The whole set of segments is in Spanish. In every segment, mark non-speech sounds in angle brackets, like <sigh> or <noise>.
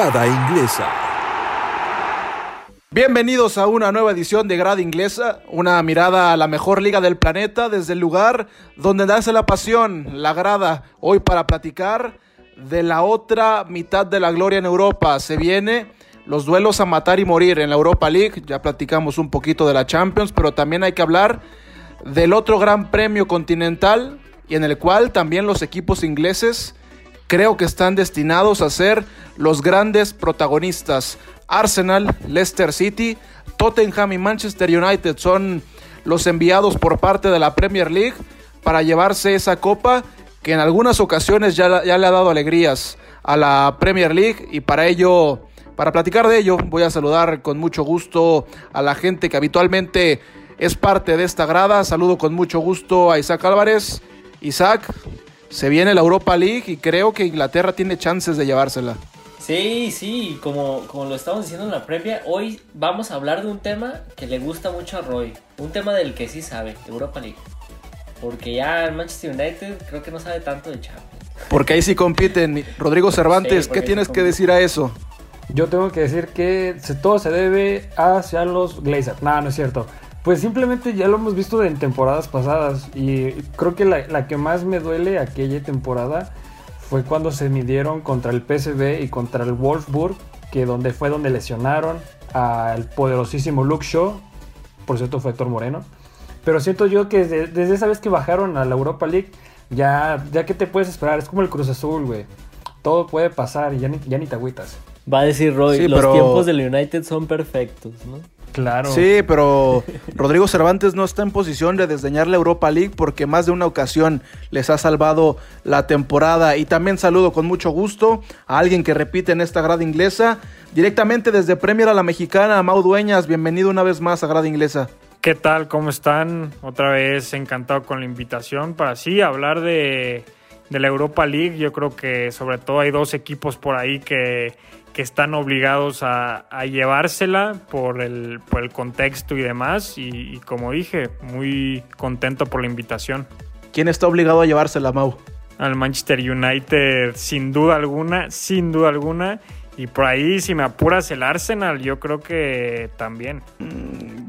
Grada Inglesa. Bienvenidos a una nueva edición de Grada Inglesa, una mirada a la mejor liga del planeta desde el lugar donde nace la pasión, la grada, hoy para platicar de la otra mitad de la gloria en Europa. Se viene los duelos a matar y morir en la Europa League, ya platicamos un poquito de la Champions, pero también hay que hablar del otro gran premio continental y en el cual también los equipos ingleses creo que están destinados a ser los grandes protagonistas. Arsenal, Leicester City, Tottenham y Manchester United son los enviados por parte de la Premier League para llevarse esa copa que en algunas ocasiones ya, le ha dado alegrías a la Premier League y para ello, para platicar de ello, voy a saludar con mucho gusto a la gente que habitualmente es parte de esta grada. Saludo con mucho gusto a Isaac Álvarez. Isaac, se viene la Europa League y creo que Inglaterra tiene chances de llevársela. Sí, sí, como, como lo estamos diciendo en la previa, hoy vamos a hablar de un tema que le gusta mucho a Roy, un tema del que sí sabe, Europa League. Porque ya el Manchester United creo que no sabe tanto de Champions. Porque ahí sí compiten. Rodrigo Cervantes, Sí, ¿qué tienes sí que decir a eso? Yo tengo que decir que todo se debe hacia los Glazers. No, no es cierto. Pues simplemente ya lo hemos visto en temporadas pasadas. Y creo que la, la que más me duele aquella temporada fue cuando se midieron contra el PSV y contra el Wolfsburg, que donde fue donde lesionaron al poderosísimo Luke Shaw. Por cierto, fue Héctor Moreno. Pero siento yo que desde, desde esa vez que bajaron a la Europa League, ya, ya que te puedes esperar, es como el Cruz Azul, güey. Todo puede pasar y ya ni, ya ni te agüitas. Va a decir Roy, Sí, los pero- tiempos del United son perfectos, ¿no? Claro. Sí, pero Rodrigo Cervantes no está en posición de desdeñar la Europa League porque más de una ocasión les ha salvado la temporada. Y también saludo con mucho gusto a alguien que repite en esta grada inglesa, directamente desde Premier a la Mexicana, Mau Dueñas. Bienvenido una vez más a grada inglesa. ¿Qué tal? ¿Cómo están? Otra vez encantado con la invitación para sí hablar de, de la Europa League. Yo creo que sobre todo hay dos equipos por ahí que, que están obligados a, a llevársela por el, por el contexto y demás. Y, y como dije, muy contento por la invitación. ¿Quién está obligado a llevársela, Mau? Al Manchester United, sin duda alguna, sin duda alguna. Y por ahí, si me apuras el Arsenal, yo creo que también.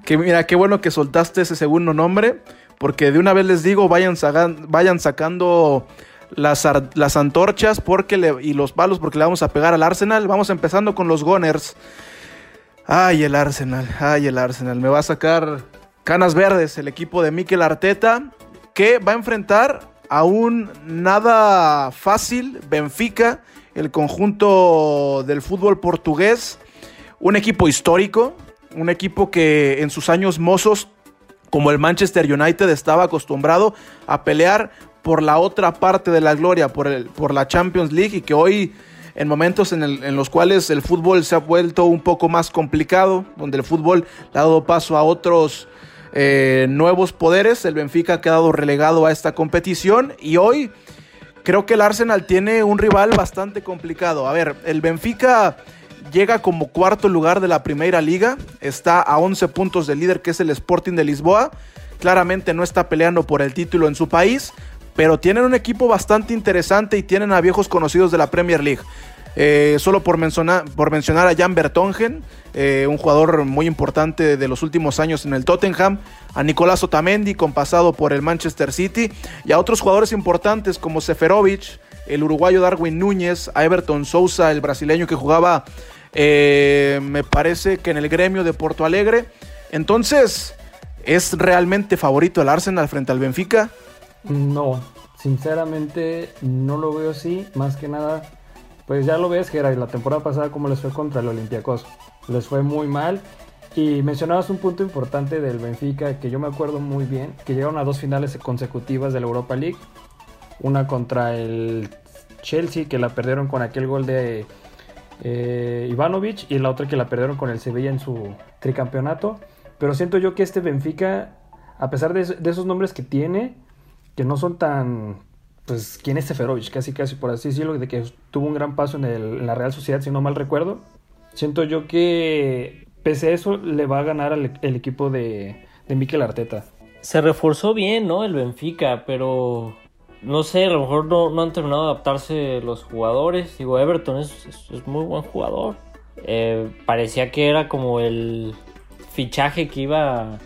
Que mira, qué bueno que soltaste ese segundo nombre, porque de una vez les digo, vayan, vayan sacando las, las antorchas porque y los palos porque le vamos a pegar al Arsenal. Vamos empezando con los Gunners. Ay, el Arsenal, ay, el Arsenal. Me va a sacar canas verdes el equipo de Mikel Arteta, que va a enfrentar a un nada fácil Benfica, el conjunto del fútbol portugués. Un equipo histórico, un equipo que en sus años mozos, como el Manchester United, estaba acostumbrado a pelear por la otra parte de la gloria, por, el, por la Champions League, y que hoy, en momentos en, los cuales el fútbol se ha vuelto un poco más complicado, donde el fútbol le ha dado paso a otros eh, nuevos poderes, el Benfica ha quedado relegado a esta competición, y hoy creo que el Arsenal tiene un rival bastante complicado. A ver, el Benfica llega como cuarto lugar de la primera liga, está a 11 puntos del líder que es el Sporting de Lisboa, claramente no está peleando por el título en su país, pero tienen un equipo bastante interesante y tienen a viejos conocidos de la Premier League. Eh, solo por mencionar, por mencionar a Jan Bertongen, eh, un jugador muy importante de los últimos años en el Tottenham, a Nicolás Otamendi, con pasado por el Manchester City, y a otros jugadores importantes como Seferovic, el uruguayo Darwin Núñez, a Everton Sousa, el brasileño que jugaba, eh, me parece que en el gremio de Porto Alegre. Entonces, ¿es realmente favorito el Arsenal frente al Benfica? No, sinceramente no lo veo así. Más que nada, pues ya lo ves, Geray, la temporada pasada cómo les fue contra el Olympiacos. Les fue muy mal. Y mencionabas un punto importante del Benfica que yo me acuerdo muy bien, que llegaron a dos finales consecutivas de la Europa League. Una contra el Chelsea, que la perdieron con aquel gol de eh, Ivanovic, y la otra que la perdieron con el Sevilla en su tricampeonato. Pero siento yo que este Benfica, a pesar de esos nombres que tiene, que no son tan. Pues, ¿quién es Seferovic? Casi, casi por así decirlo, de que tuvo un gran paso en, la Real Sociedad, si no mal recuerdo. Siento yo que, pese a eso, le va a ganar al el equipo de, de Mikel Arteta. Se reforzó bien, ¿no? El Benfica, pero no sé, a lo mejor no, han terminado de adaptarse los jugadores. Digo, Everton es, es, muy buen jugador. Eh, parecía que era como el fichaje que iba,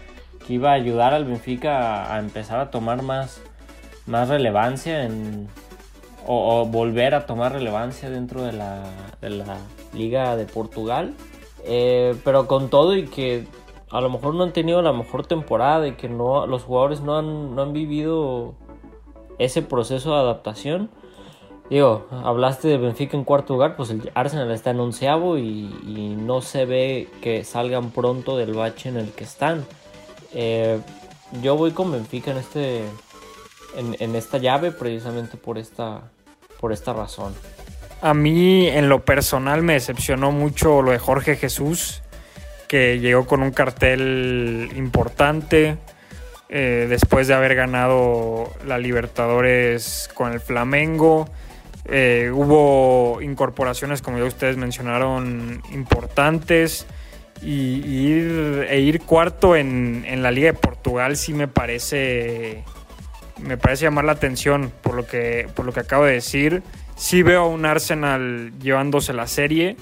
que iba a ayudar al Benfica a, empezar a tomar más, más relevancia en, o, volver a tomar relevancia dentro de la, de la Liga de Portugal. Eh, pero con todo y que a lo mejor no han tenido la mejor temporada y que no, los jugadores no han, no han vivido ese proceso de adaptación. Digo, hablaste de Benfica en cuarto lugar, pues el Arsenal está en onceavo y, no se ve que salgan pronto del bache en el que están. Eh, yo voy con Benfica en este en, esta llave precisamente por esta por esta razón. A mí en lo personal me decepcionó mucho lo de Jorge Jesús, que llegó con un cartel importante, eh, después de haber ganado la Libertadores con el Flamengo. Eh, hubo incorporaciones, como ya ustedes mencionaron, importantes. Y, ir, e ir cuarto en, la Liga de Portugal sí me parece. Me parece llamar la atención por lo que, por lo que acabo de decir. Sí veo a un Arsenal llevándose la serie.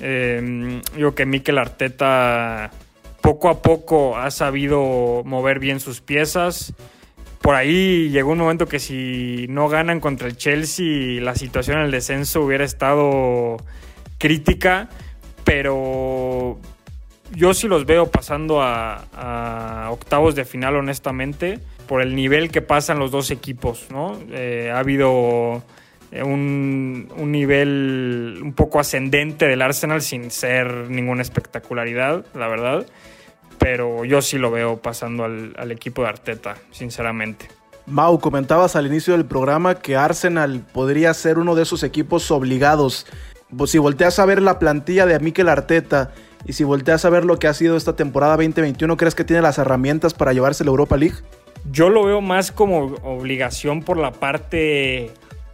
Eh, digo que Mikel Arteta poco a poco ha sabido mover bien sus piezas. Por ahí llegó un momento que si no ganan contra el Chelsea, la situación en el descenso hubiera estado crítica, pero yo sí los veo pasando a, octavos de final, honestamente, por el nivel que pasan los dos equipos, ¿no? Eh, ha habido un, un, nivel un poco ascendente del Arsenal sin ser ninguna espectacularidad, la verdad pero yo sí lo veo pasando al, equipo de Arteta, sinceramente. Mau, comentabas al inicio del programa que Arsenal podría ser uno de esos equipos obligados. Pues, si volteas a ver la plantilla de Mikel Arteta y si volteas a ver lo que ha sido esta temporada 2021, ¿crees que tiene las herramientas para llevarse la Europa League? Yo lo veo más como obligación por la parte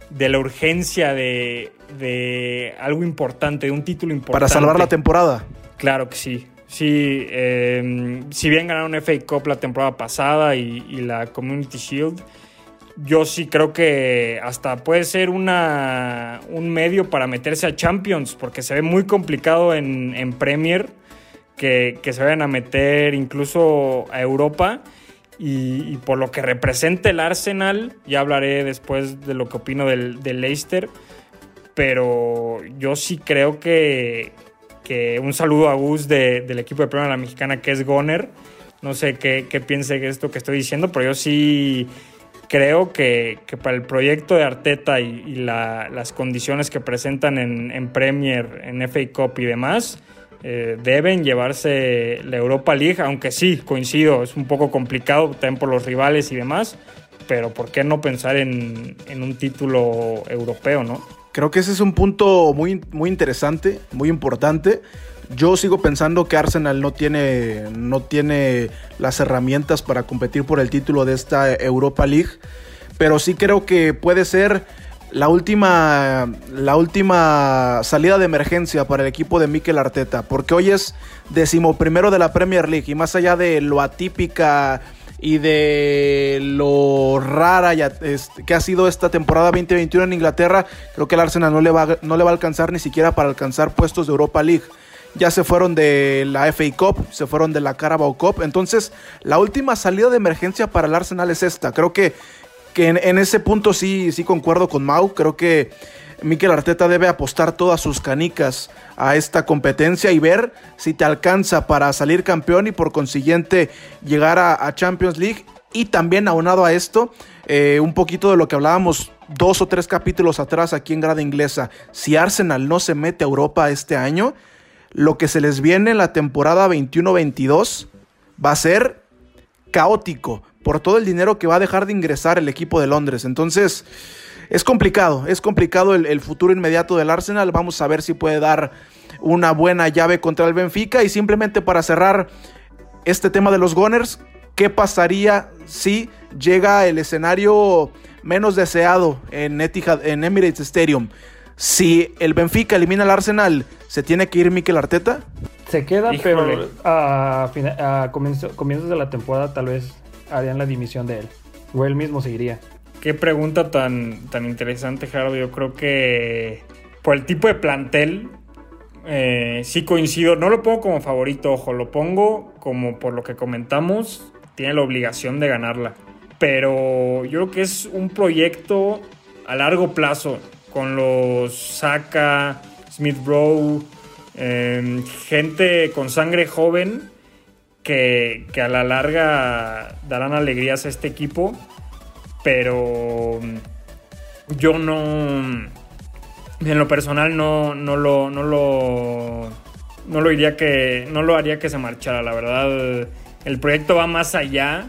de la urgencia de, de algo importante, de un título importante. Para salvar la temporada. Claro que sí. Sí, em, si bien ganaron FA Cup la temporada pasada y, la Community Shield, yo sí creo que hasta puede ser una, un medio para meterse a Champions, porque se ve muy complicado en, Premier que, se vayan a meter incluso a Europa. Y, por lo que representa el Arsenal, ya hablaré después de lo que opino del, del Leicester, pero yo sí creo que, que un saludo a Gus del equipo de Primera la Mexicana que es Goner. No sé qué, qué piense de esto que estoy diciendo, pero yo sí creo que, para el proyecto de Arteta y, las condiciones que presentan en, Premier, en FA Cup y demás, eh, deben llevarse la Europa League, aunque sí, coincido, es un poco complicado también por los rivales y demás, pero ¿por qué no pensar en, en un título europeo, no? Creo que ese es un punto muy, muy interesante, muy importante. Yo sigo pensando que Arsenal no tiene, no tiene las herramientas para competir por el título de esta Europa League, pero sí creo que puede ser la última, la última salida de emergencia para el equipo de Mikel Arteta, porque hoy es decimoprimero de la Premier League y más allá de lo atípica y de lo rara que ha sido esta temporada 2021 en Inglaterra, creo que el Arsenal no le, va, no le va a alcanzar ni siquiera para alcanzar puestos de Europa League. Ya se fueron de la FA Cup, se fueron de la Carabao Cup. Entonces, la última salida de emergencia para el Arsenal es esta. Creo que, que en, ese punto sí, sí concuerdo con Mau. Creo que Mikel Arteta debe apostar todas sus canicas a esta competencia y ver si te alcanza para salir campeón y por consiguiente llegar a, Champions League. Y también aunado a esto, eh, un poquito de lo que hablábamos dos o tres capítulos atrás aquí en Grada Inglesa. Si Arsenal no se mete a Europa este año, lo que se les viene en la temporada 21-22 va a ser caótico por todo el dinero que va a dejar de ingresar el equipo de Londres. Entonces, es complicado, es complicado el, futuro inmediato del Arsenal. Vamos a ver si puede dar una buena llave contra el Benfica. Y simplemente para cerrar este tema de los Gunners, ¿qué pasaría si llega el escenario menos deseado en, Etihad, en Emirates Stadium? Si el Benfica elimina al Arsenal, ¿se tiene que ir Mikel Arteta? Se queda, pero a, comienzos de la temporada tal vez harían la dimisión de él. O él mismo seguiría. qué pregunta tan, tan interesante, Gerardo. Yo creo que por el tipo de plantel, eh, sí coincido. No lo pongo como favorito, ojo, lo pongo como por lo que comentamos, tiene la obligación de ganarla. Pero yo creo que es un proyecto a largo plazo, con los Saka, Smith Rowe, em, gente con sangre joven que, que, a la larga darán alegrías a este equipo. Pero yo no en lo personal no, no lo, no lo, no lo iría que, no lo haría que se marchara, la verdad. El proyecto va más allá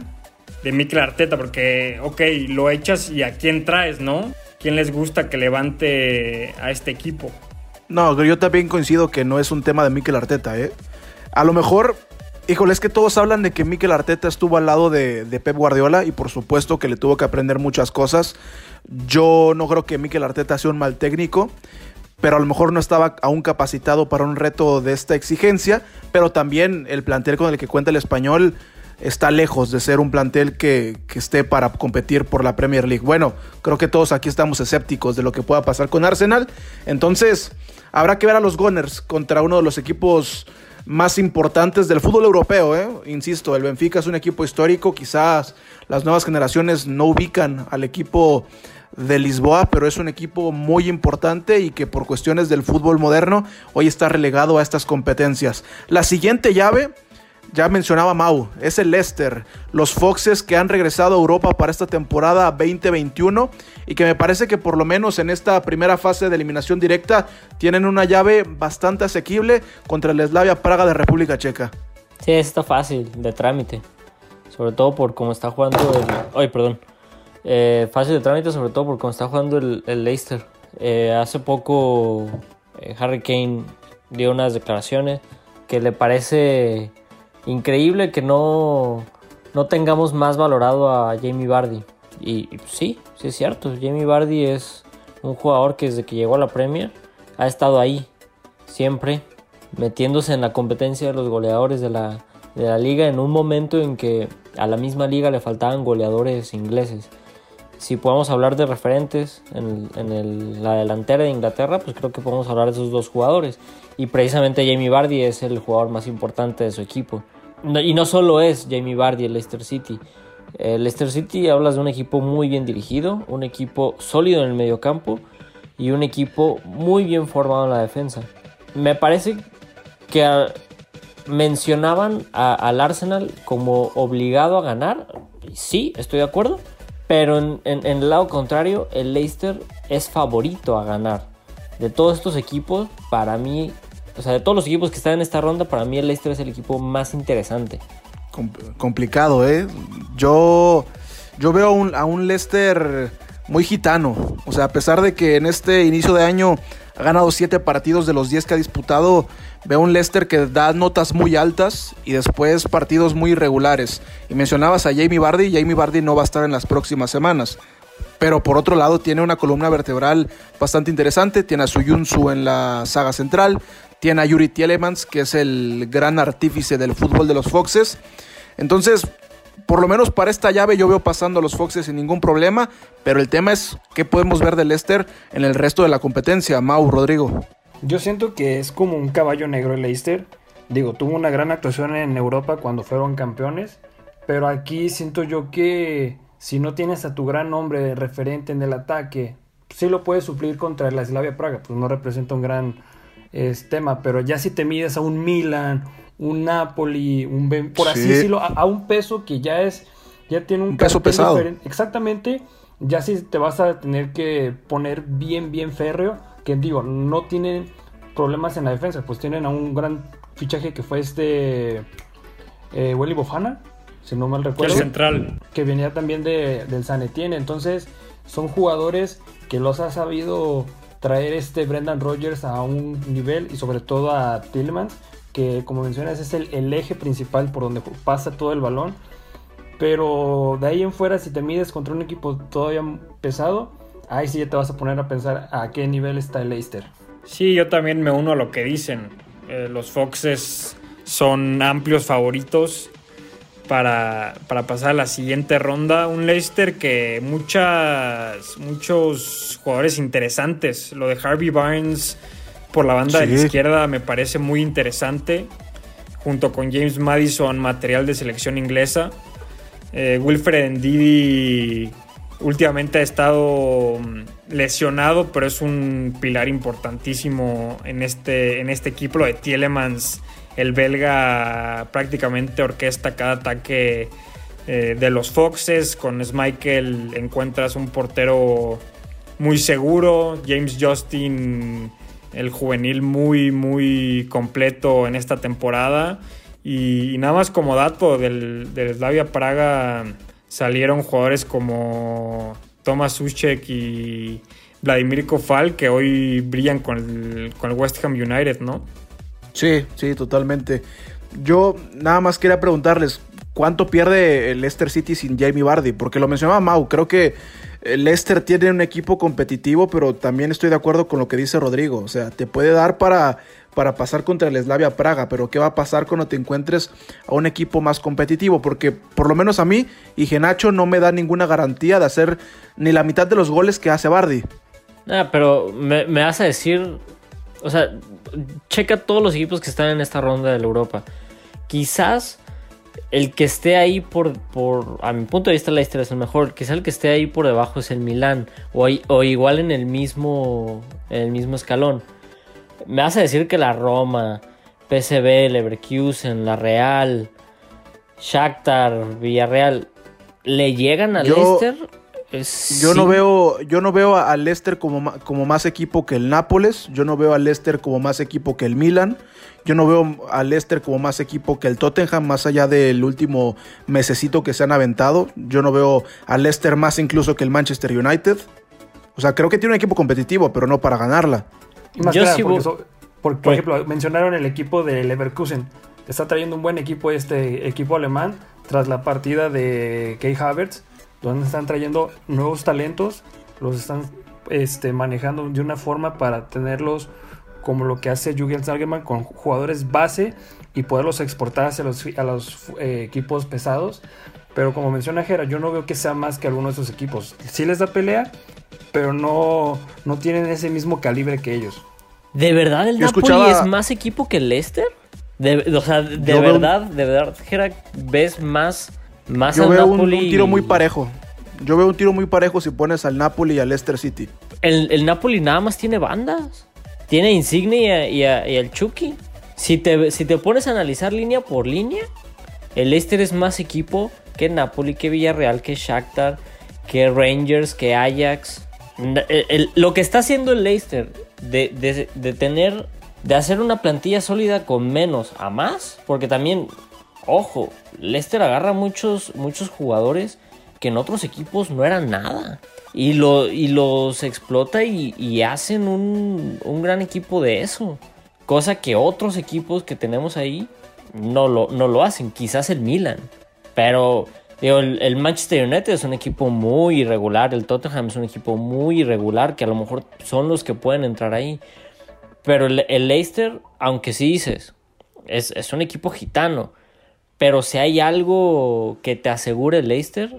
de Mikel Arteta, porque, ok, lo echas y a quién traes, ¿no? ¿Quién les gusta que levante a este equipo? No, yo también coincido que no es un tema de Mikel Arteta, ¿eh? A lo mejor, híjole, es que todos hablan de que Mikel Arteta estuvo al lado de, Pep Guardiola y por supuesto que le tuvo que aprender muchas cosas. Yo no creo que Mikel Arteta sea un mal técnico, pero a lo mejor no estaba aún capacitado para un reto de esta exigencia, pero también el plantel con el que cuenta el español está lejos de ser un plantel que, que, esté para competir por la Premier League. Bueno, creo que todos aquí estamos escépticos de lo que pueda pasar con Arsenal. Entonces, habrá que ver a los Gunners contra uno de los equipos más importantes del fútbol europeo. ¿eh? Insisto, el Benfica es un equipo histórico, quizás las nuevas generaciones no ubican al equipo de Lisboa, pero es un equipo muy importante y que por cuestiones del fútbol moderno hoy está relegado a estas competencias. La siguiente llave, ya mencionaba Mau, es el Leicester, los Foxes que han regresado a Europa para esta temporada 2021 y que me parece que por lo menos en esta primera fase de eliminación directa tienen una llave bastante asequible contra el Slavia Praga de República Checa. Sí, está fácil, de trámite, sobre todo por cómo está jugando el... Perdón eh, fácil de trámite, sobre todo por cómo está jugando el, Leicester. Eh, hace poco eh, Harry Kane dio unas declaraciones que le parece increíble que no, no tengamos más valorado a Jamie Vardy. Y, sí, sí es cierto. Jamie Vardy es un jugador que desde que llegó a la Premier ha estado ahí, siempre, metiéndose en la competencia de los goleadores de la, de la liga en un momento en que a la misma liga le faltaban goleadores ingleses si podemos hablar de referentes en, la delantera de Inglaterra, pues creo que podemos hablar de esos dos jugadores. Y precisamente Jamie Vardy es el jugador más importante de su equipo. Y no solo es Jamie Vardy el Leicester City. El Leicester City hablas de un equipo muy bien dirigido, un equipo sólido en el mediocampo y un equipo muy bien formado en la defensa. Me parece que mencionaban al Arsenal como obligado a ganar. Sí, estoy de acuerdo pero en, el lado contrario, el Leicester es favorito a ganar. De todos estos equipos, para mí, o sea, de todos los equipos que están en esta ronda, para mí el Leicester es el equipo más interesante. complicado, ¿eh? Yo, yo veo a un Leicester muy gitano. O sea, a pesar de que en este inicio de año ha ganado 7 partidos de los 10 que ha disputado, Veo un Leicester que da notas muy altas y después partidos muy irregulares. Y mencionabas a Jamie Vardy, Jamie Vardy no va a estar en las próximas semanas. Pero por otro lado tiene una columna vertebral bastante interesante, tiene a Suyunsu en la saga central, tiene a Yuri Tielemans, que es el gran artífice del fútbol de los Foxes. Entonces, por lo menos para esta llave yo veo pasando a los Foxes sin ningún problema, pero el tema es qué podemos ver de Leicester en el resto de la competencia. Mau, Rodrigo. Yo siento que es como un caballo negro el Leicester. Digo, tuvo una gran actuación en Europa cuando fueron campeones. Pero aquí siento yo que si no tienes a tu gran hombre referente en el ataque, sí lo puedes suplir contra la Slavia Praga, pues no representa un gran tema. Pero ya si te mides a un Milan, un Napoli, un por así decirlo, a, un peso que ya es, ya tiene un, peso pesado. Exactamente, ya si te vas a tener que poner bien, bien férreo que digo, no tienen problemas en la defensa, pues tienen a un gran fichaje que fue este eh, Willy Bofana, si no mal recuerdo. El central. Que venía también de, del San Etienne. Entonces, son jugadores que los ha sabido traer este Brendan Rodgers a un nivel y sobre todo a Tillmans, que como mencionas es el, el eje principal por donde pasa todo el balón. Pero de ahí en fuera, si te mides contra un equipo todavía pesado, ahí sí ya te vas a poner a pensar a qué nivel está el Leicester. Sí, yo también me uno a lo que dicen. Eh, los Foxes son amplios favoritos. Para, para, pasar a la siguiente ronda. Un Leicester que muchas, muchos jugadores interesantes. Lo de Harvey Barnes por la banda de la izquierda me parece muy interesante. Junto con James Madison, material de selección inglesa. Eh, Wilfred Ndidi últimamente ha estado mm, lesionado, pero es un pilar importantísimo en este, en este equipo. Lo de Tielemans, el belga prácticamente orquesta cada ataque eh, de los Foxes. Con Schmeichel encuentras un portero muy seguro. James Justin, el juvenil muy, muy completo en esta temporada. Y, nada más como dato del, del Slavia Praga salieron jugadores como Thomas Suchek y Vladimir Kofal que hoy brillan con el, con el West Ham United, ¿no? Sí, sí, totalmente. Yo nada más quería preguntarles, ¿cuánto pierde el Leicester City sin Jamie Vardy? Porque lo mencionaba Mau, creo que el Leicester tiene un equipo competitivo, pero también estoy de acuerdo con lo que dice Rodrigo. O sea, te puede dar para, para pasar contra el Slavia Praga, pero ¿qué va a pasar cuando te encuentres a un equipo más competitivo? Porque por lo menos a mí, y Genacho no me da ninguna garantía de hacer ni la mitad de los goles que hace Bardi. Ah, pero me, me vas a decir, o sea, checa todos los equipos que están en esta ronda de la Europa. Quizás el que esté ahí por, por, a mi punto de vista, la historia es el mejor. Quizás el que esté ahí por debajo es el Milan. O, o, igual en el mismo, en el mismo escalón. Me vas a decir que la Roma, PSV, Leverkusen, la Real, Shakhtar, Villarreal, ¿le llegan al Leicester? Yo no veo, yo no veo al Leicester como, como más equipo que el Nápoles, yo no veo al Leicester como más equipo que el Milan, yo no veo al Leicester como más equipo que el Tottenham, más allá del último mesecito que se han aventado. Yo no veo al Leicester más incluso que el Manchester United. O sea, creo que tiene un equipo competitivo, pero no para ganarla. yo sí por pues ejemplo, mencionaron el equipo de Leverkusen. Está trayendo un buen equipo este equipo alemán tras la partida de Kay Havertz donde están trayendo nuevos talentos, los están este, manejando de una forma para tenerlos como lo que hace Jürgen Salgeman con jugadores base y poderlos exportar hacia los, a los eh, equipos pesados. Pero como menciona Jera, yo no veo que sea más que alguno de esos equipos. Sí les da pelea, pero no, no tienen ese mismo calibre que ellos. ¿De verdad el Napoli es más equipo que el Leicester? De, o sea, de verdad, de verdad, Jera, ¿ves más más Yo veo un, tiro muy parejo. Yo veo un tiro muy parejo si pones al Napoli y al Leicester City. El, Napoli nada más tiene bandas. Tiene Insigne y, el Chucky. Si te, si te pones a analizar línea por línea, el Leicester es más equipo que Napoli, que Villarreal, que Shakhtar, que Rangers, que Ajax. lo que está haciendo el Leicester de, de, tener, de hacer una plantilla sólida con menos a más, porque también ojo, Leicester agarra muchos, muchos jugadores que en otros equipos no eran nada. Y, lo, y los explota y, hacen un, gran equipo de eso. Cosa que otros equipos que tenemos ahí no lo, no lo hacen. Quizás el Milan. Pero el, Manchester United es un equipo muy irregular. El Tottenham es un equipo muy irregular. Que a lo mejor son los que pueden entrar ahí. Pero el, Leicester, aunque sí dices, es, es un equipo gitano pero si hay algo que te asegure Leicester,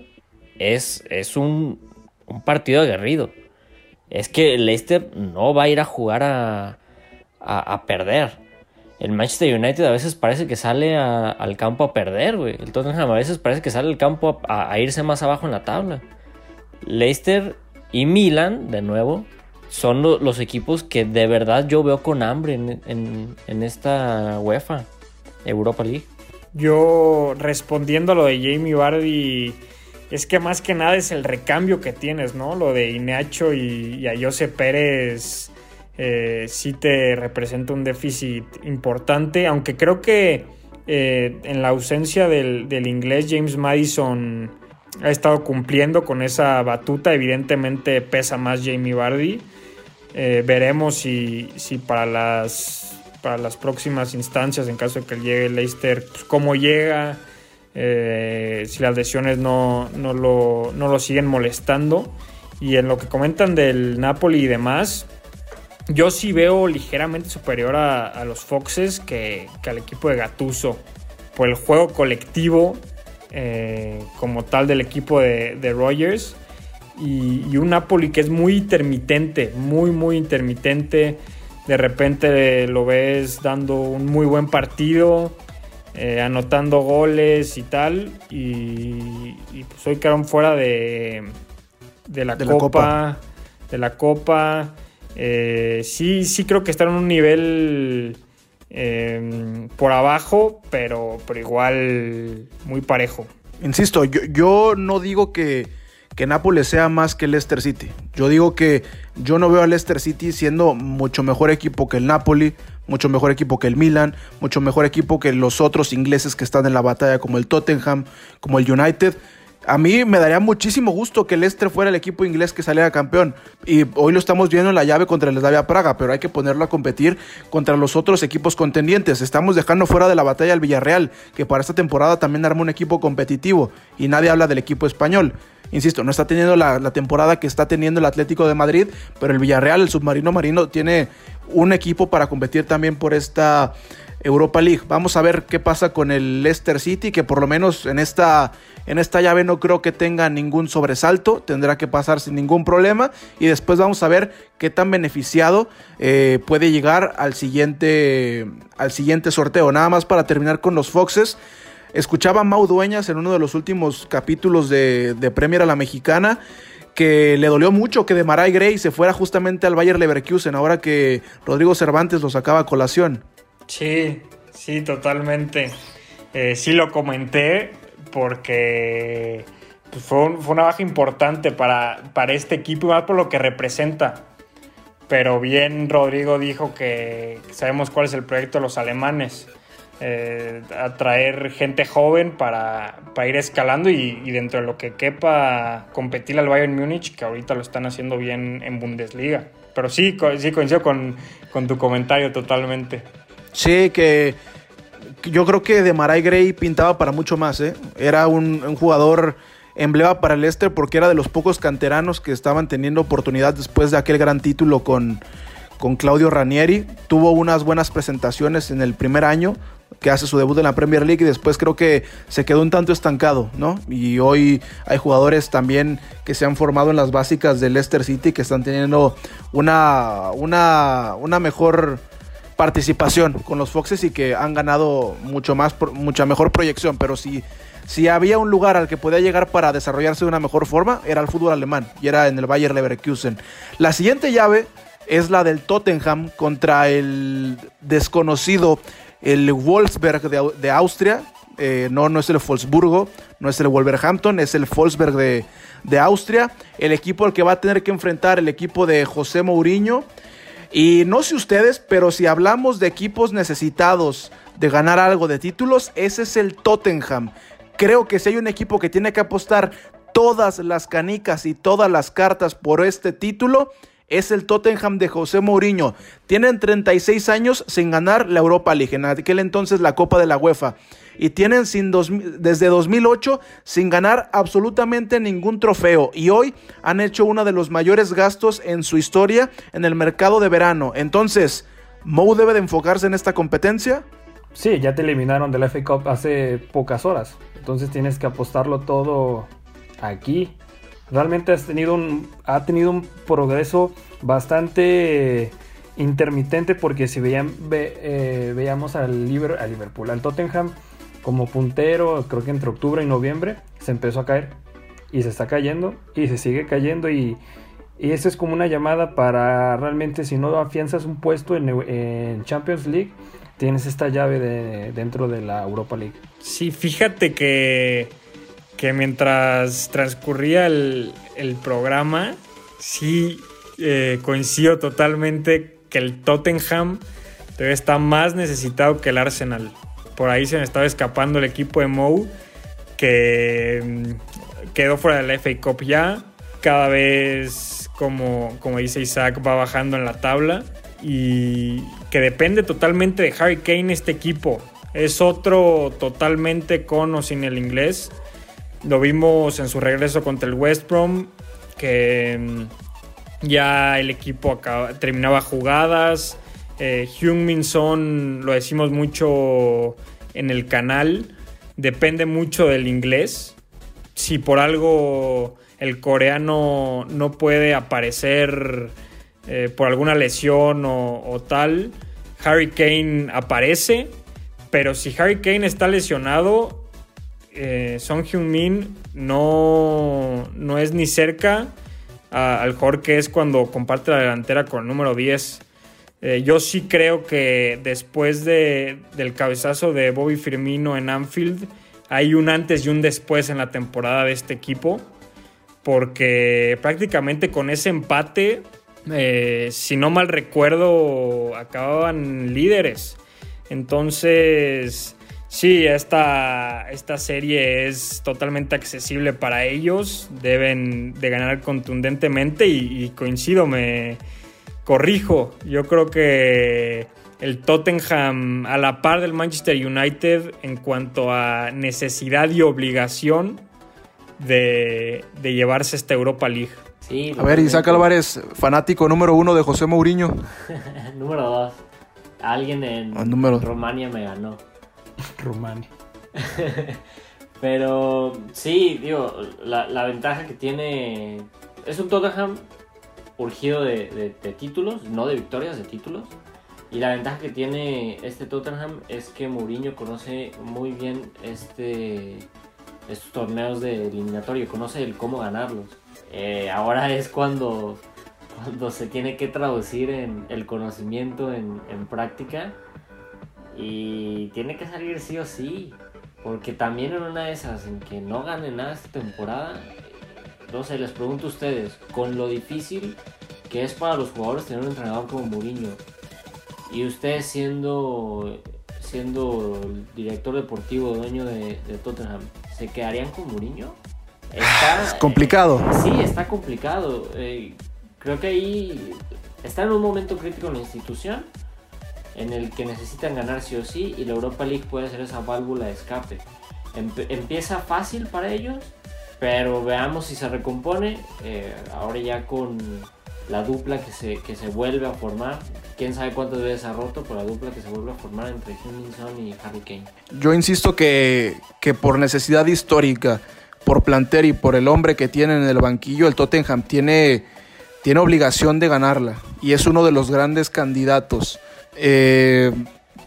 es, es un, partido aguerrido. Es que Leicester no va a ir a jugar a, a, perder. El Manchester United a veces parece que sale al campo a perder, güey. El Tottenham a veces parece que sale al campo a, irse más abajo en la tabla. Leicester y Milan, de nuevo, son los equipos que de verdad yo veo con hambre en, en esta UEFA, Europa League. Yo respondiendo a lo de Jamie Vardy, es que más que nada es el recambio que tienes, ¿no? Lo de Ineacho y, a Jose Pérez eh, sí te representa un déficit importante, aunque creo que eh, en la ausencia del, inglés James Madison ha estado cumpliendo con esa batuta, evidentemente pesa más Jamie Vardy. Eh, veremos si, si para las para las próximas instancias en caso de que llegue Leicester, pues, cómo llega, eh, si las lesiones no, no, lo, no, lo, siguen molestando. Y en lo que comentan del Napoli y demás, yo sí veo ligeramente superior a, los Foxes que, que, al equipo de Gatuso. Por el juego colectivo eh, como tal del equipo de, de Rogers. Y, y, un Napoli que es muy intermitente, muy, muy intermitente. De repente lo ves dando un muy buen partido, eh, anotando goles y tal. Y, y pues hoy quedaron fuera de, de, la, De copa, la Copa. De la Copa. Eh, sí, sí creo que están en un nivel eh, por abajo, pero, pero igual muy parejo. Insisto, yo, yo no digo que, que Nápoles sea más que Leicester City. Yo digo que yo no veo al Leicester City siendo mucho mejor equipo que el Napoli, mucho mejor equipo que el Milan, mucho mejor equipo que los otros ingleses que están en la batalla, como el Tottenham, como el United. A mí me daría muchísimo gusto que Leicester fuera el equipo inglés que saliera campeón. Y hoy lo estamos viendo en la llave contra el Slavia Praga, pero hay que ponerlo a competir contra los otros equipos contendientes. Estamos dejando fuera de la batalla al Villarreal, que para esta temporada también arma un equipo competitivo. Y nadie habla del equipo español. Insisto, no está teniendo la, la temporada que está teniendo el Atlético de Madrid, pero el Villarreal, el submarino marino, tiene un equipo para competir también por esta Europa League. Vamos a ver qué pasa con el Leicester City, que por lo menos en esta, en esta llave no creo que tenga ningún sobresalto, tendrá que pasar sin ningún problema y después vamos a ver qué tan beneficiado eh, puede llegar al siguiente, al siguiente sorteo. Nada más para terminar con los Foxes. Escuchaba a Mau Dueñas en uno de los últimos capítulos de, de Premier a la Mexicana que le dolió mucho que de Maray Gray se fuera justamente al Bayer Leverkusen ahora que Rodrigo Cervantes lo sacaba a colación. Sí, sí, totalmente. Eh, sí lo comenté porque pues, fue, un, fue, una baja importante para, para este equipo y más por lo que representa. Pero bien Rodrigo dijo que sabemos cuál es el proyecto de los alemanes. Eh, atraer gente joven para, para ir escalando y, y, dentro de lo que quepa competir al Bayern Múnich, que ahorita lo están haciendo bien en Bundesliga. Pero sí, sí coincido con, con tu comentario totalmente. Sí, que yo creo que de Maray Gray pintaba para mucho más. ¿eh? Era un, un, jugador emblema para el Leicester porque era de los pocos canteranos que estaban teniendo oportunidad después de aquel gran título con, con Claudio Ranieri. Tuvo unas buenas presentaciones en el primer año que hace su debut en la Premier League y después creo que se quedó un tanto estancado, ¿no? Y hoy hay jugadores también que se han formado en las básicas del Leicester City que están teniendo una, una, una mejor participación con los Foxes y que han ganado mucho más, mucha mejor proyección. Pero si, si había un lugar al que podía llegar para desarrollarse de una mejor forma, era el fútbol alemán y era en el Bayer Leverkusen. La siguiente llave es la del Tottenham contra el desconocido, el Wolfsberg de, de Austria. Eh, no, no es el Wolfsburgo, no es el Wolverhampton, es el Wolfsberg de, de Austria. El equipo al que va a tener que enfrentar el equipo de José Mourinho. Y no sé ustedes, pero si hablamos de equipos necesitados de ganar algo de títulos, ese es el Tottenham. Creo que si hay un equipo que tiene que apostar todas las canicas y todas las cartas por este título, es el Tottenham de José Mourinho. Tienen 36 años sin ganar la Europa League, en aquel entonces la Copa de la UEFA. Y tienen sin dos, desde 2008 sin ganar absolutamente ningún trofeo. Y hoy han hecho uno de los mayores gastos en su historia en el mercado de verano. Entonces, ¿Mou debe de enfocarse en esta competencia? Sí, ya te eliminaron del FA Cup hace pocas horas. Entonces tienes que apostarlo todo aquí. Realmente has tenido un, ha tenido un progreso bastante intermitente porque si veían, ve, eh, veíamos al Liverpool, al Tottenham como puntero, creo que entre octubre y noviembre, se empezó a caer y se está cayendo y se sigue cayendo y, y eso es como una llamada para realmente si no afianzas un puesto en, Champions League, tienes esta llave de, dentro de la Europa League. Sí, fíjate que, que mientras transcurría el, programa, sí eh, coincido totalmente que el Tottenham debe estar más necesitado que el Arsenal. Por ahí se me estaba escapando el equipo de Mou, que mm, quedó fuera de la FA Cup ya. Cada vez, como, como dice Isaac, va bajando en la tabla. Y que depende totalmente de Harry Kane este equipo. Es otro totalmente con o sin el inglés. Lo vimos en su regreso contra el West Brom, que mm, ya el equipo terminaba jugadas. Eh, Hyun Min Son lo decimos mucho en el canal, depende mucho del inglés. Si por algo el coreano no puede aparecer eh, por alguna lesión o, tal, Harry Kane aparece. Pero si Harry Kane está lesionado, eh, Son Heung-min no, no es ni cerca al jugador que es cuando comparte la delantera con el número 10. Eh, yo sí creo que después de, del cabezazo de Bobby Firmino en Anfield, hay un antes y un después en la temporada de este equipo. Porque prácticamente con ese empate, eh, si no mal recuerdo, acababan líderes. Entonces, Sí, esta, esta serie es totalmente accesible para ellos. Deben de ganar contundentemente y, coincido, me corrijo. Yo creo que el Tottenham a la par del Manchester United en cuanto a necesidad y obligación de, llevarse esta Europa League. a ver, Isaac Álvarez, fanático número uno de José Mourinho. <laughs> número dos. Alguien en ah, Romania me ganó. Rumania. <laughs> Pero sí, digo, la, ventaja que tiene es un Tottenham urgido de, títulos, no de victorias, de títulos. Y la ventaja que tiene este Tottenham es que Mourinho conoce muy bien este, estos torneos de eliminatorio, conoce el cómo ganarlos. Eh, ahora es cuando, cuando se tiene que traducir en el conocimiento en, en práctica y tiene que salir sí o sí. Porque también en una de esas en que no gane nada esta temporada, no sé, les pregunto a ustedes, con lo difícil que es para los jugadores tener un entrenador como Mourinho, y ustedes siendo, siendo el director deportivo, dueño de, Tottenham, ¿se quedarían con Mourinho? Está, es complicado. sí, está complicado. Eh, creo que ahí está en un momento crítico en la institución en el que necesitan ganar sí o sí y la Europa League puede ser esa válvula de escape. empieza fácil para ellos, pero veamos si se recompone. Eh, ahora ya con la dupla que se, que se vuelve a formar. Quién sabe cuántas veces ha roto, pero la dupla que se vuelve a formar entre Huminson y Harry Kane. Yo insisto que, que por necesidad histórica, por planter y por el hombre que tiene en el banquillo, el Tottenham tiene, tiene obligación de ganarla. Y es uno de los grandes candidatos. Eh,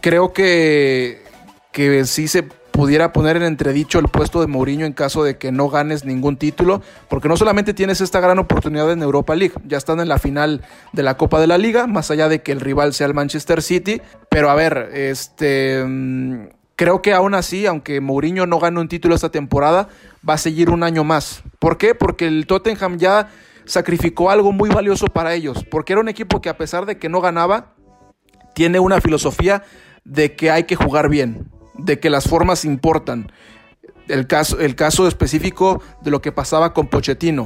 creo que, que sí se pudiera poner en entredicho el puesto de Mourinho en caso de que no ganes ningún título, porque no solamente tienes esta gran oportunidad en Europa League, ya están en la final de la Copa de la Liga, más allá de que el rival sea el Manchester City, pero a ver, este mm, creo que aún así, aunque Mourinho no gane un título esta temporada, va a seguir un año más. ¿Por qué? Porque el Tottenham ya sacrificó algo muy valioso para ellos, porque era un equipo que a pesar de que no ganaba, tiene una filosofía de que hay que jugar bien, de que las formas importan. El caso, el caso específico de lo que pasaba con Pochettino.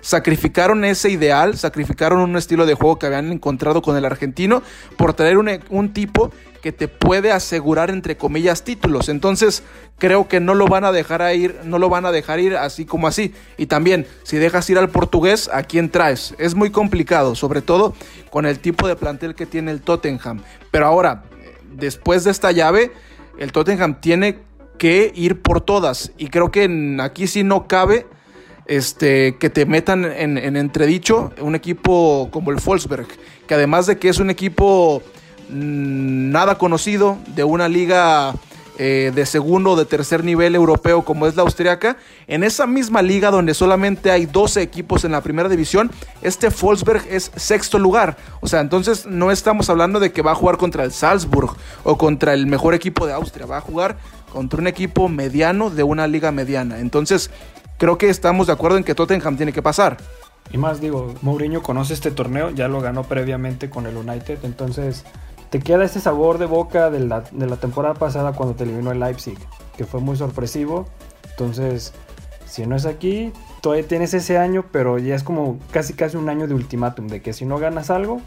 Sacrificaron ese ideal, sacrificaron un estilo de juego que habían encontrado con el argentino por traer un, un tipo que te puede asegurar entre comillas títulos. Entonces, creo que no lo van a dejar ir, no lo van a dejar ir así como así. Y también, si dejas ir al portugués, ¿a quién traes? Es muy complicado, sobre todo con el tipo de plantel que tiene el Tottenham. Pero ahora, después de esta llave, el Tottenham tiene que ir por todas. Y creo que aquí sí no cabe este, que te metan en, en entredicho un equipo como el Wolfsberg, que además de que es un equipo Mm, nada conocido de una liga eh, de segundo o de tercer nivel europeo como es la austriaca. En esa misma liga donde solamente hay 12 equipos en la primera división, este Wolfsberg es sexto lugar. O sea, entonces no estamos hablando de que va a jugar contra el Salzburg o contra el mejor equipo de Austria, va a jugar contra un equipo mediano de una liga mediana. Entonces, creo que estamos de acuerdo en que Tottenham tiene que pasar. Y más digo, Mourinho conoce este torneo, ya lo ganó previamente con el United, entonces te queda ese sabor de boca de la, temporada pasada cuando te eliminó el Leipzig, que fue muy sorpresivo. Entonces, si no es aquí, todavía tienes ese año, pero ya es como casi casi un año de ultimátum, de que si no ganas algo,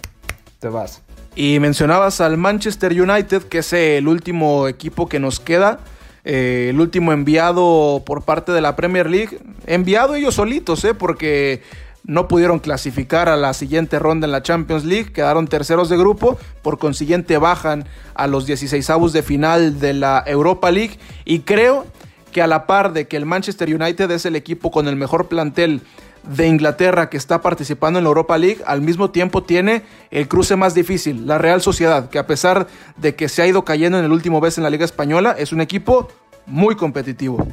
te vas. Y mencionabas al Manchester United, que es el último equipo que nos queda. Eh, el último enviado por parte de la Premier League. Enviado ellos solitos, ¿eh? porque no pudieron clasificar a la siguiente ronda en la Champions League, quedaron terceros de grupo, por consiguiente bajan a los 16 avos de final de la Europa League y creo que a la par de que el Manchester United es el equipo con el mejor plantel de Inglaterra que está participando en la Europa League, al mismo tiempo tiene el cruce más difícil, la Real Sociedad, que a pesar de que se ha ido cayendo en el último vez en la Liga Española, es un equipo muy competitivo.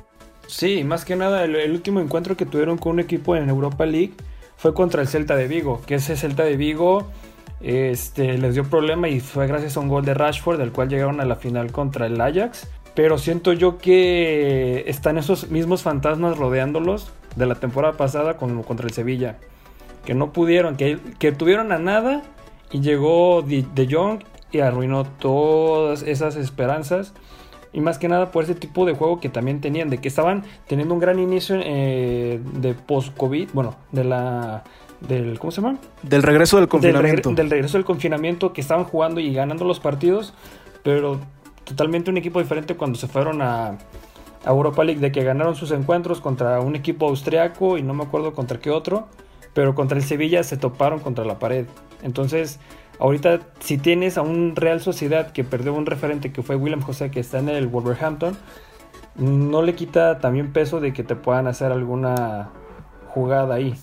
Sí, más que nada, el, último encuentro que tuvieron con un equipo en Europa League fue contra el Celta de Vigo, que ese Celta de Vigo este, les dio problema y fue gracias a un gol de Rashford, del cual llegaron a la final contra el Ajax. Pero siento yo que están esos mismos fantasmas rodeándolos de la temporada pasada con, contra el Sevilla. Que no pudieron, que, que tuvieron a nada y llegó De, Jong y arruinó todas esas esperanzas. Y más que nada por ese tipo de juego que también tenían, de que estaban teniendo un gran inicio eh, de post-COVID, bueno, de la del ¿cómo se llama? Del regreso del confinamiento. Del, regreso del confinamiento que estaban jugando y ganando los partidos, pero totalmente un equipo diferente cuando se fueron a, Europa League, de que ganaron sus encuentros contra un equipo austriaco y no me acuerdo contra qué otro, pero contra el Sevilla se toparon contra la pared. Entonces, ahorita si tienes a un Real Sociedad que perdió un referente que fue William José que está en el Wolverhampton, no le quita también peso de que te puedan hacer alguna jugada ahí.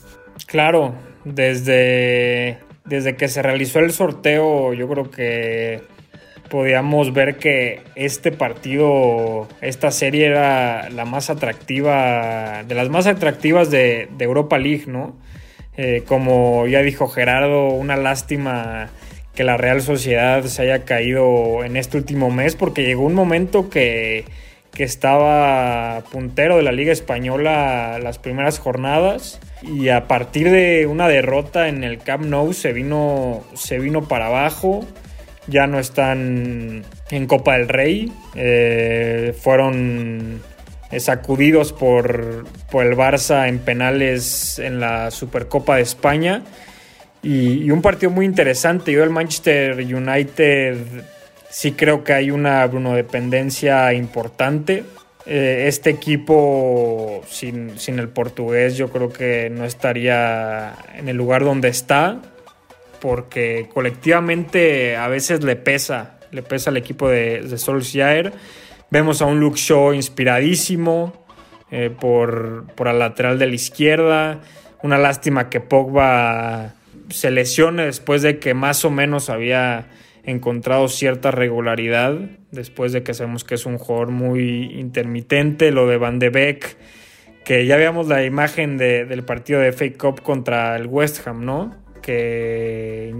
Claro, desde, desde que se realizó el sorteo, yo creo que podíamos ver que este partido, esta serie era la más atractiva, de las más atractivas de, Europa League, ¿no? Eh, como ya dijo Gerardo, una lástima que la Real Sociedad se haya caído en este último mes, porque llegó un momento que, que estaba puntero de la Liga Española las primeras jornadas y a partir de una derrota en el Camp Nou se vino, se vino para abajo. Ya no están en Copa del Rey. Eh, fueron sacudidos por, por, el Barça en penales en la Supercopa de España. Y, un partido muy interesante. Yo el Manchester United sí creo que hay una Bruno dependencia importante eh, este equipo sin, el portugués yo creo que no estaría en el lugar donde está porque colectivamente a veces le pesa, le pesa al equipo de, de Solskjaer. Vemos a un Luke Shaw inspiradísimo eh, por, por el lateral de la izquierda. Una lástima que Pogba se lesione después de que más o menos había encontrado cierta regularidad después de que sabemos que es un jugador muy intermitente, lo de Van de Beek, que ya veamos la imagen del partido de Fake Cup contra el West Ham, ¿no? Que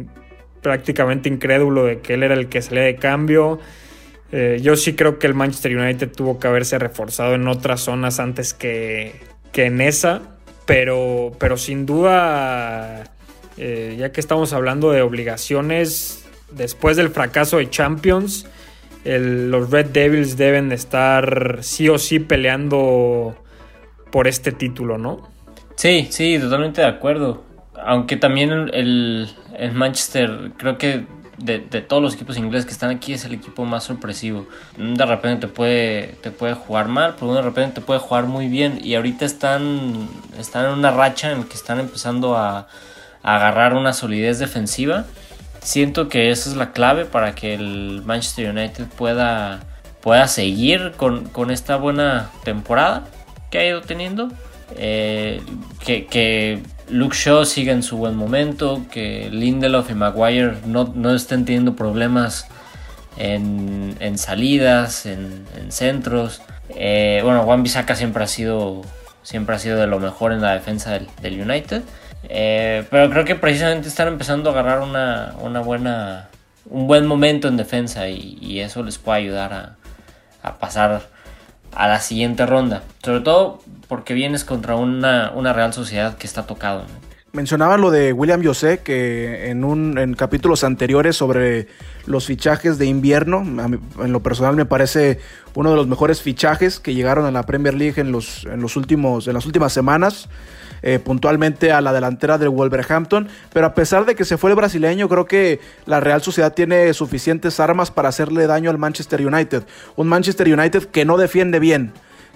prácticamente incrédulo de que él era el que salía de cambio. Eh, yo sí creo que el Manchester United tuvo que haberse reforzado en otras zonas antes que, que en esa, pero, pero sin duda, eh, ya que estamos hablando de obligaciones, después del fracaso de Champions, los Red Devils deben estar sí o sí peleando por este título, ¿no? Sí, sí, totalmente de acuerdo. Aunque también el, Manchester, creo que de, todos los equipos ingleses que están aquí es el equipo más sorpresivo. De repente te puede, te puede jugar mal, pero de repente te puede jugar muy bien. Y ahorita están, están en una racha en que están empezando a agarrar una solidez defensiva Siento que esa es la clave para que el Manchester United pueda, pueda seguir con, esta buena temporada que ha ido teniendo. Eh, que, Luke Shaw siga en su buen momento, que Lindelof y Maguire no, no estén teniendo problemas en, salidas, en, centros. Eh, bueno, Juan Bisaca siempre ha sido siempre ha sido de lo mejor en la defensa del United. Eh, pero creo que precisamente están empezando a agarrar una, buena, un buen momento en defensa y, eso les puede ayudar a, pasar a la siguiente ronda. Sobre todo porque vienes contra una, Real Sociedad que está tocado. Mencionaba lo de William José, que en, un, en capítulos anteriores sobre los fichajes de invierno, en lo personal me parece uno de los mejores fichajes que llegaron a la Premier League en, los, en, los últimos, en las últimas semanas. Eh, puntualmente a la delantera del Wolverhampton, pero a pesar de que se fue el brasileño, creo que la Real Sociedad tiene suficientes armas para hacerle daño al Manchester United. Un Manchester United que no defiende bien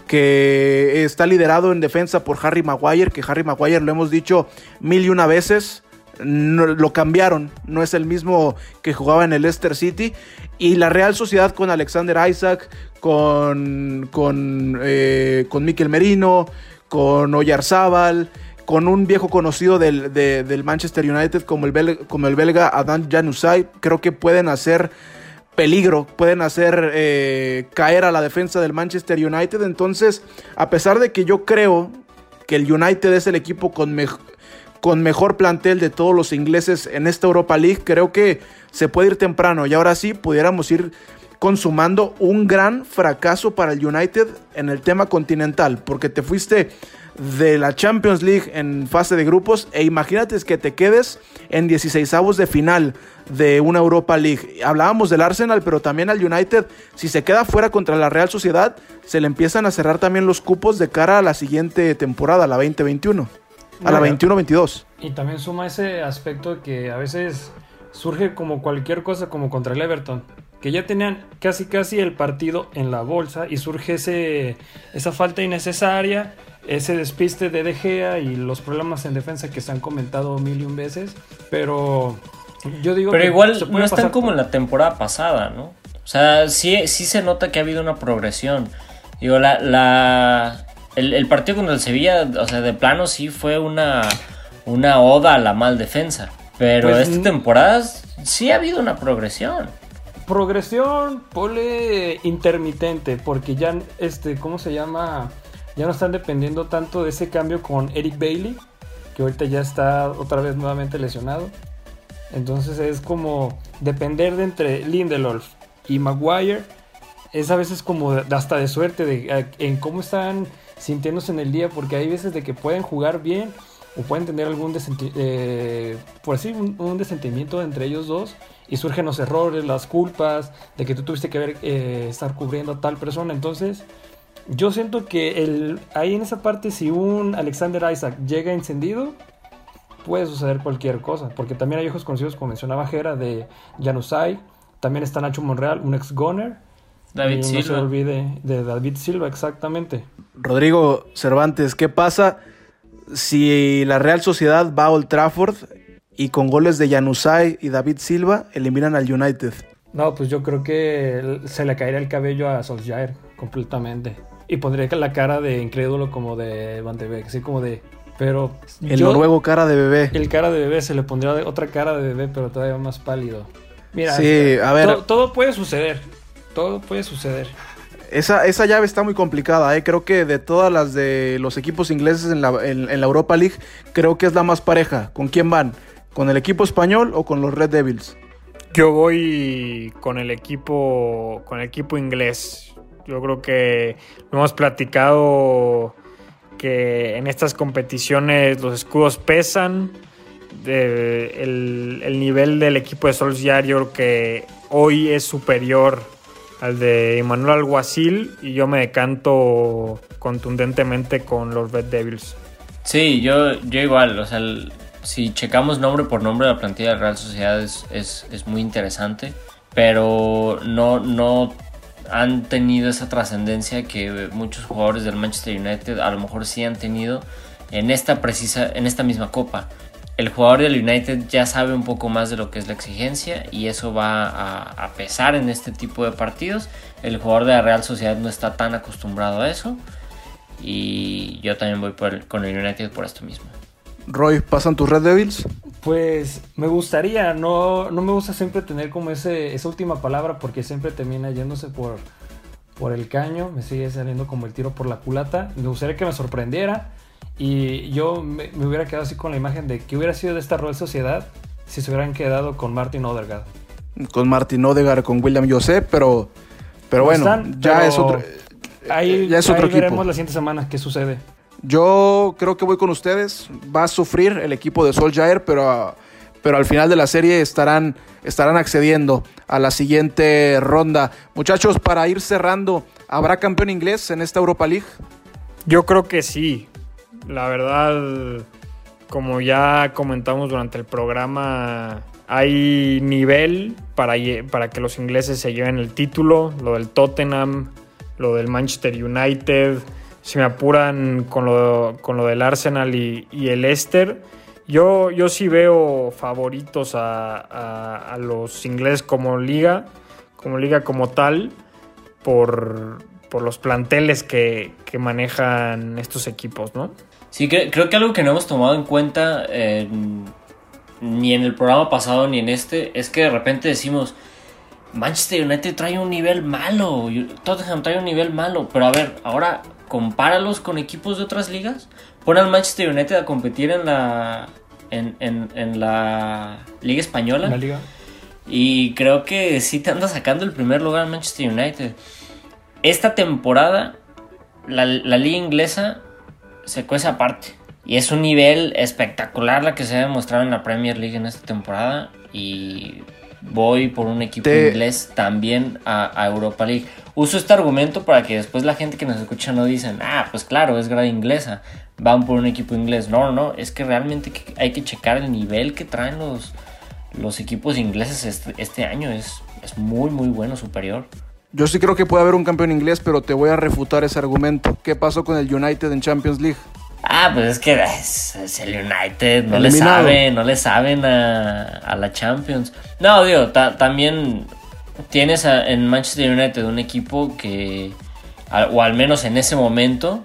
que está liderado en defensa por Harry Maguire, que Harry Maguire lo hemos dicho mil y una veces, lo cambiaron, no es el mismo que jugaba en el Leicester City. Y la Real Sociedad con Alexander Isaac, con, con, eh, con Mikel Merino, con Oyarzábal, con un viejo conocido del, Manchester United como el, belga, como el belga Adam Januzaj, creo que pueden hacer peligro, pueden hacer eh, caer a la defensa del Manchester United. Entonces, a pesar de que yo creo que el United es el equipo con, con mejor plantel de todos los ingleses en esta Europa League, creo que se puede ir temprano y ahora sí pudiéramos ir consumando un gran fracaso para el United en el tema continental, porque te fuiste de la Champions League en fase de grupos e imagínate que te quedes en 16 avos de final de una Europa League. Hablábamos del Arsenal, pero también al United, si se queda fuera contra la Real Sociedad, se le empiezan a cerrar también los cupos de cara a la siguiente temporada, la 2021, a la 21-22. Y también suma ese aspecto que a veces surge como cualquier cosa como contra el Everton que ya tenían casi casi el partido en la bolsa y surge ese, esa falta innecesaria ese despiste de De Gea y los problemas en defensa que se han comentado mil y un veces, pero yo digo pero igual no están como en la temporada pasada, ¿no? O sea, sí, sí se nota que ha habido una progresión. Digo, la, la el, partido contra el Sevilla, o sea, de plano sí fue una, una oda a la mal defensa. Pero pues, esta temporada sí ha habido una progresión. Progresión, pole intermitente, porque ya, este, ¿cómo se llama? ya no están dependiendo tanto de ese cambio con Eric Bailey, que ahorita ya está otra vez nuevamente lesionado. Entonces es como depender de entre Lindelof y Maguire. Es a veces como hasta de suerte de, en cómo están sintiéndose en el día, porque hay veces de que pueden jugar bien o pueden tener algún eh, un, desentimiento entre ellos dos y surgen los errores, las culpas de que tú tuviste que ver, eh, estar cubriendo a tal persona. Entonces, yo siento que el, ahí en esa parte, si un Alexander Isaac llega encendido, puede suceder cualquier cosa. Porque también hay ojos conocidos, como mencionaba Jera, de Janusai. También está Nacho Monreal, un ex-goner. David Silva. No se olvide de David Silva, exactamente. Rodrigo Cervantes, ¿qué pasa si la Real Sociedad va a Old Trafford y con goles de Janusai y David Silva eliminan al United? No, pues yo creo que se le caería el cabello a Solskjaer completamente. Y pondría la cara de incrédulo como de Van de Beek, así como de... Pero... El noruego cara de bebé. El cara de bebé, se le pondría otra cara de bebé, pero todavía más pálido. Mira, sí, a ver. todo puede suceder. Todo puede suceder. Esa, esa, llave está muy complicada, ¿eh? creo que de todas las de los equipos ingleses en la, en, la, Europa League, creo que es la más pareja. ¿Con quién van? ¿Con el equipo español o con los Red Devils? Yo voy con el equipo, con el equipo inglés. Yo creo que hemos platicado que en estas competiciones los escudos pesan. el, nivel del equipo de Solskjaer yo creo que hoy es superior al de Emmanuel Alguacil y yo me decanto contundentemente con los Red Devils. Sí, yo, yo igual, o sea, si checamos nombre por nombre la plantilla de Real Sociedad es, es muy interesante, pero no, no han tenido esa trascendencia que muchos jugadores del Manchester United a lo mejor sí han tenido en esta precisa, en esta misma copa. El jugador del United ya sabe un poco más de lo que es la exigencia y eso va a, pesar en este tipo de partidos. El jugador de la Real Sociedad no está tan acostumbrado a eso y yo también voy con el United por esto mismo. Roy, ¿pasan tus Red Devils? Pues me gustaría, no, no me gusta siempre tener como ese, esa última palabra porque siempre termina yéndose por, por el caño, me sigue saliendo como el tiro por la culata. Me gustaría que me sorprendiera y yo me, hubiera quedado así con la imagen de que hubiera sido de esta Royal Sociedad si se hubieran quedado con Martin Odegaard. Con Martin Odegaard, con William Joseph, pero, pero bueno, ya es otro, ahí, ya es otro ahí veremos la siguiente semana qué sucede. Yo creo que voy con ustedes. Va a sufrir el equipo de Sol Jair, pero, pero al final de la serie estarán, estarán accediendo a la siguiente ronda. Muchachos, para ir cerrando, ¿habrá campeón inglés en esta Europa League? Yo creo que sí. La verdad, como ya comentamos durante el programa, hay nivel para, para que los ingleses se lleven el título. Lo del Tottenham, lo del Manchester United si me apuran con lo, con lo del Arsenal y, el Leicester, Yo, yo sí veo favoritos a, los ingleses como liga, como liga como tal, por, por los planteles que manejan estos equipos, ¿no? Sí, cre- creo que algo que no hemos tomado en cuenta eh, ni en el programa pasado ni en este es que de repente decimos Manchester United trae un nivel malo, Tottenham trae un nivel malo, pero a ver, ahora compáralos con equipos de otras ligas, pon al Manchester United a competir en la en, en- en la Liga Española La liga. y creo que sí te anda sacando el primer lugar al Manchester United. Esta temporada, la, la liga inglesa se cuece aparte. Y es un nivel espectacular la que se ha demostrado en la Premier League en esta temporada. Y voy por un equipo Te- inglés también a, a Europa League. Uso este argumento para que después la gente que nos escucha no dicen, ah, pues claro, es grada inglesa. Van por un equipo inglés. No, no, es que realmente hay que checar el nivel que traen los, los equipos ingleses este, este año. Es, es muy, muy bueno, superior. Yo sí creo que puede haber un campeón inglés, pero te voy a refutar ese argumento. ¿Qué pasó con el United en Champions League? Ah, pues es que es, es el United, no le saben, no le saben a, a la Champions. No, digo, ta- también tienes a- en Manchester United un equipo que, a- o al menos en ese momento,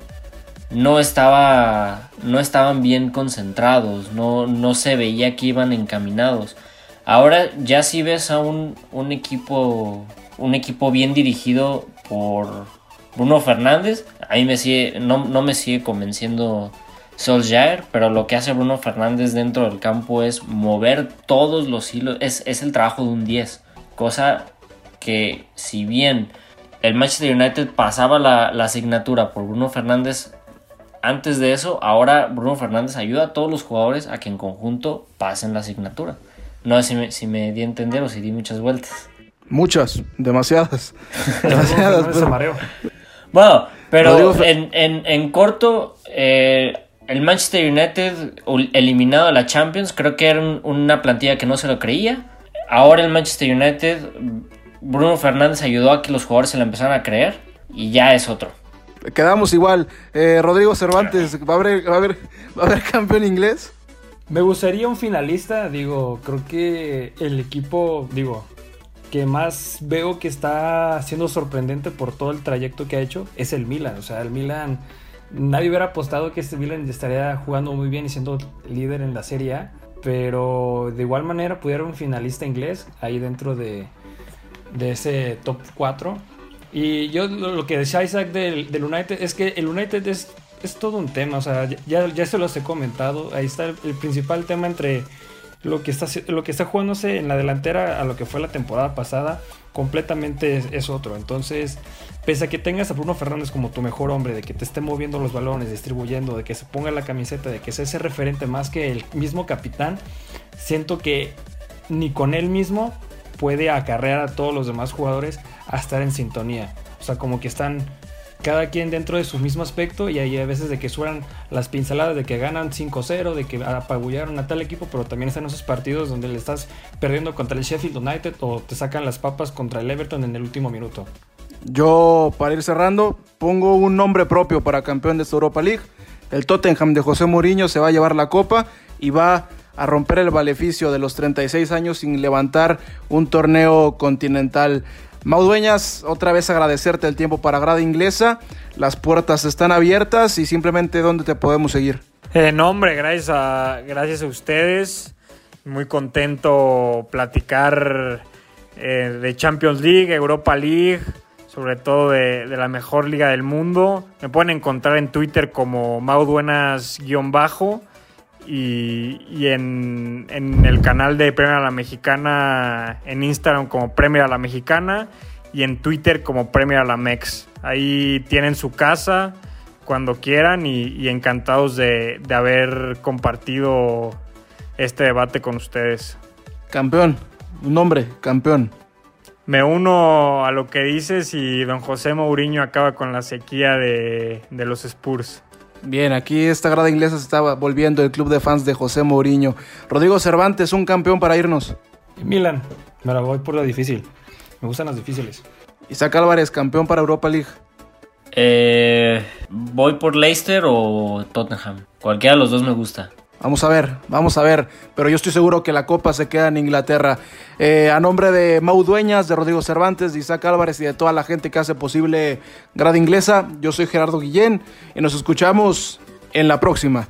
no estaba, no estaban bien concentrados, no, no se veía que iban encaminados. Ahora ya si ves a un, un equipo, un equipo bien dirigido por Bruno Fernández, a mí me sigue, no, no me sigue convenciendo Solskjaer, pero lo que hace Bruno Fernández dentro del campo es mover todos los hilos, es, es el trabajo de un 10, cosa que si bien el Manchester United pasaba la, la asignatura por Bruno Fernández antes de eso, ahora Bruno Fernández ayuda a todos los jugadores a que en conjunto pasen la asignatura. No sé si me, si me di a entender o si di muchas vueltas. Muchas, demasiadas. <laughs> Demasiadas. Pero-. Bueno, pero en, en- en corto, eh, el Manchester United eliminado de la Champions, creo que era un- una plantilla que no se lo creía. Ahora el Manchester United, Bruno Fernández ayudó a que los jugadores se lo empezaran a creer y ya es otro. Quedamos igual. Eh, Rodrigo Cervantes, ¿va a, haber, va, a haber, ¿va a haber campeón inglés? Me gustaría un finalista, digo, creo que el equipo, digo, que más veo que está siendo sorprendente por todo el trayecto que ha hecho es el Milan. O sea, el Milan, nadie hubiera apostado que este Milan estaría jugando muy bien y siendo líder en la Serie A, pero de igual manera pudiera un finalista inglés ahí dentro de, de ese top 4. Y yo lo, que decía Isaac del, del United es que el United es, es todo un tema, o sea, ya, ya se los he comentado, ahí está el principal tema entre lo que, está, lo que está jugándose en la delantera a lo que fue la temporada pasada, completamente es, es otro. Entonces, pese a que tengas a Bruno Fernández como tu mejor hombre, de que te esté moviendo los balones, distribuyendo, de que se ponga la camiseta, de que sea ese referente más que el mismo capitán, siento que ni con él mismo puede acarrear a todos los demás jugadores a estar en sintonía. O sea, como que están cada quien dentro de su mismo aspecto y hay a veces de que suenan las pinceladas de que ganan 5-0, de que apabullaron a tal equipo, pero también están esos partidos donde le estás perdiendo contra el Sheffield United o te sacan las papas contra el Everton en el último minuto. Yo, para ir cerrando, pongo un nombre propio para campeón de esta Europa League. El Tottenham de José Mourinho se va a llevar la copa y va a romper el maleficio de los 36 años sin levantar un torneo continental. Mau Dueñas, otra vez agradecerte el tiempo para Grada Inglesa. Las puertas están abiertas y simplemente dónde te podemos seguir. Eh, no, gracias a, gracias a ustedes. Muy contento platicar eh, de Champions League, Europa League, sobre todo de, de la mejor liga del mundo. Me pueden encontrar en Twitter como Mauduenas-bajo y, y en, en el canal de Premier a la Mexicana en Instagram como Premier a la Mexicana y en Twitter como Premier a la Mex. Ahí tienen su casa cuando quieran y, y encantados de, de haber compartido este debate con ustedes. Campeón, un nombre, campeón. Me uno a lo que dices y don José Mourinho acaba con la sequía de, de los Spurs. Bien, aquí esta grada inglesa se estaba volviendo el club de fans de José Mourinho. Rodrigo Cervantes, un campeón para irnos. Milan, me la voy por lo difícil. Me gustan las difíciles. Isaac Álvarez, campeón para Europa League. Eh, voy por Leicester o Tottenham. Cualquiera de los dos me gusta. Vamos a ver, vamos a ver. Pero yo estoy seguro que la Copa se queda en Inglaterra. Eh, a nombre de Mau Dueñas, de Rodrigo Cervantes, de Isaac Álvarez y de toda la gente que hace posible Grada Inglesa, yo soy Gerardo Guillén y nos escuchamos en la próxima.